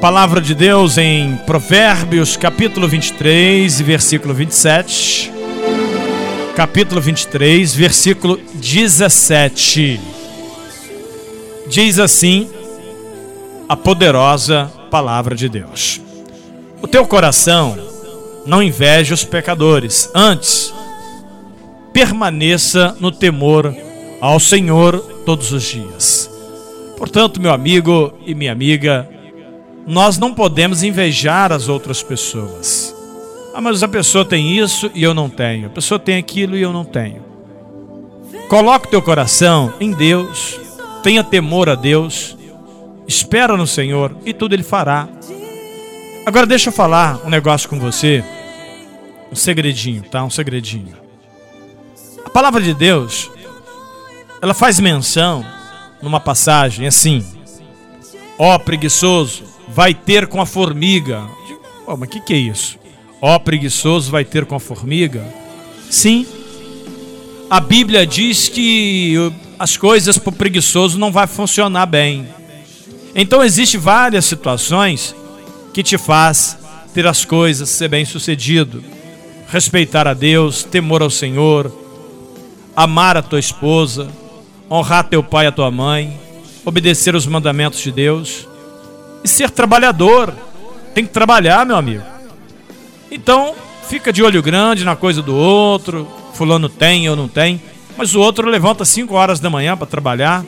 palavra de Deus em Provérbios, capítulo 23, versículo 27. Capítulo 23, versículo 17. Diz assim a poderosa palavra de Deus: O teu coração não inveja os pecadores, antes permaneça no temor ao Senhor todos os dias. Portanto, meu amigo e minha amiga, nós não podemos invejar as outras pessoas. Ah, mas a pessoa tem isso e eu não tenho. A pessoa tem aquilo e eu não tenho. Coloque teu coração em Deus, tenha temor a Deus, espera no Senhor e tudo Ele fará. Agora deixa eu falar um negócio com você, um segredinho, tá? Um segredinho. A palavra de Deus, ela faz menção numa passagem assim: Ó oh, preguiçoso, vai ter com a formiga. Oh, mas o que, que é isso? Ó oh, preguiçoso, vai ter com a formiga? Sim. A Bíblia diz que as coisas para o preguiçoso não vai funcionar bem. Então existe várias situações que te faz ter as coisas, ser bem sucedido, respeitar a Deus, temor ao Senhor, amar a tua esposa, honrar teu pai e a tua mãe, obedecer os mandamentos de Deus e ser trabalhador. Tem que trabalhar, meu amigo. Então, fica de olho grande na coisa do outro. Fulano tem ou não tem. Mas o outro levanta 5 horas da manhã para trabalhar,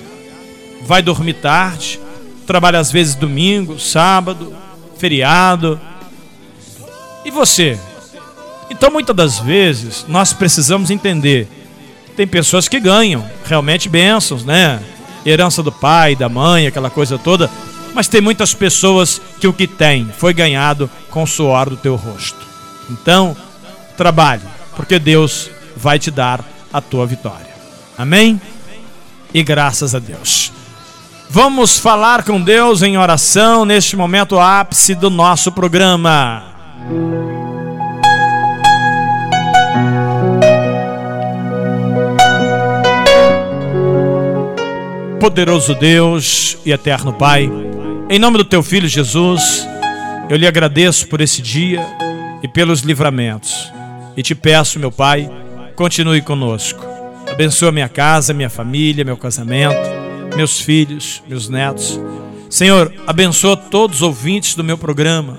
vai dormir tarde, trabalha às vezes domingo, sábado, feriado. E você? Então, muitas das vezes, nós precisamos entender. Tem pessoas que ganham realmente bênçãos, né? Herança do pai, da mãe, aquela coisa toda. Mas tem muitas pessoas que o que tem foi ganhado com o suor do teu rosto. Então, trabalhe, porque Deus vai te dar a tua vitória. Amém? E graças a Deus. Vamos falar com Deus em oração neste momento ápice do nosso programa. Poderoso Deus e eterno Pai, em nome do teu filho Jesus, eu lhe agradeço por esse dia e pelos livramentos. E te peço, meu Pai, continue conosco. Abençoa minha casa, minha família, meu casamento, meus filhos, meus netos. Senhor, abençoa todos os ouvintes do meu programa,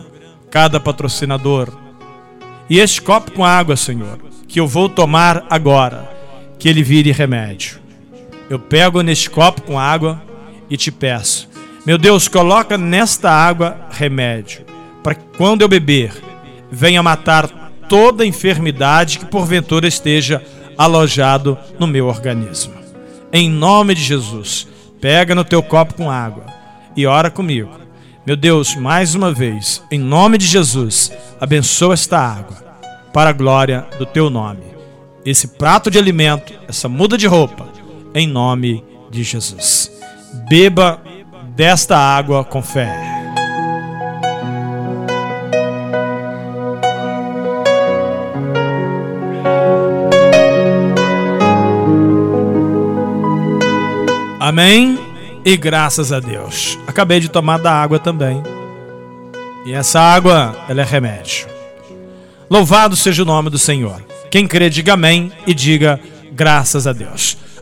cada patrocinador. E este copo com água, Senhor, que eu vou tomar agora, que ele vire remédio. Eu pego neste copo com água e te peço meu Deus, coloca nesta água remédio, para que quando eu beber, venha matar toda enfermidade que porventura esteja alojado no meu organismo. Em nome de Jesus, pega no teu copo com água e ora comigo. Meu Deus, mais uma vez, em nome de Jesus, abençoa esta água para a glória do teu nome. Esse prato de alimento, essa muda de roupa, em nome de Jesus. Beba desta água com fé. Amém e graças a Deus. Acabei de tomar da água também. E essa água, ela é remédio. Louvado seja o nome do Senhor. Quem crê, diga amém e diga graças a Deus.